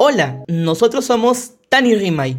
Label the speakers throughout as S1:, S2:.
S1: Hola, nosotros somos Tani Rimay.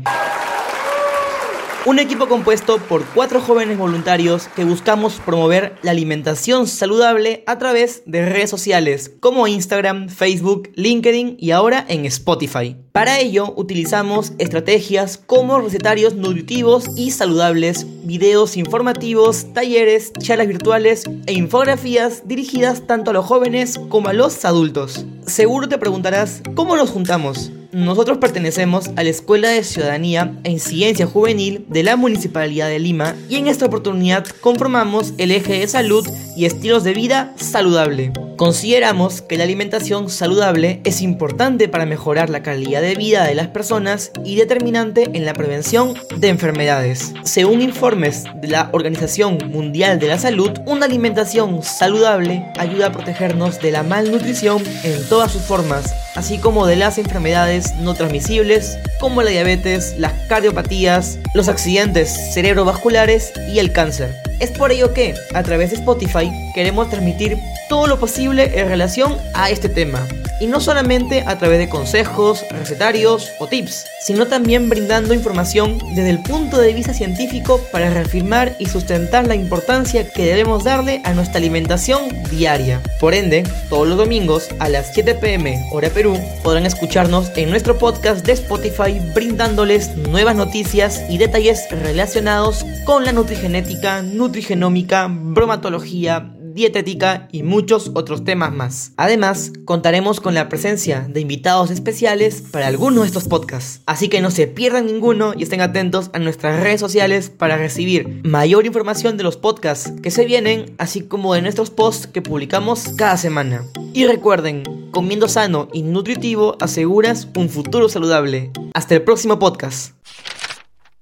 S1: Un equipo compuesto por cuatro jóvenes voluntarios que buscamos promover la alimentación saludable a través de redes sociales como Instagram, Facebook, LinkedIn y ahora en Spotify. Para ello utilizamos estrategias como recetarios nutritivos y saludables, videos informativos, talleres, charlas virtuales e infografías dirigidas tanto a los jóvenes como a los adultos. Seguro te preguntarás, ¿cómo nos juntamos? Nosotros pertenecemos a la Escuela de Ciudadanía e Ciencia Juvenil de la Municipalidad de Lima y en esta oportunidad conformamos el eje de salud y estilos de vida saludable. Consideramos que la alimentación saludable es importante para mejorar la calidad de vida de las personas y determinante en la prevención de enfermedades. Según informes de la Organización Mundial de la Salud, una alimentación saludable ayuda a protegernos de la malnutrición en todas sus formas, así como de las enfermedades no transmisibles como la diabetes, las cardiopatías, los accidentes cerebrovasculares y el cáncer. Es por ello que, a través de Spotify, queremos transmitir todo lo posible en relación a este tema. Y no solamente a través de consejos, recetarios o tips, sino también brindando información desde el punto de vista científico para reafirmar y sustentar la importancia que debemos darle a nuestra alimentación diaria. Por ende, todos los domingos a las 7 pm hora Perú podrán escucharnos en nuestro podcast de Spotify brindándoles nuevas noticias y detalles relacionados con la nutrigenética, nutrigenómica, bromatología, dietética y muchos otros temas más. Además, contaremos con la presencia de invitados especiales para algunos de estos podcasts. Así que no se pierdan ninguno y estén atentos a nuestras redes sociales para recibir mayor información de los podcasts que se vienen, así como de nuestros posts que publicamos cada semana. Y recuerden, comiendo sano y nutritivo aseguras un futuro saludable. Hasta el próximo podcast.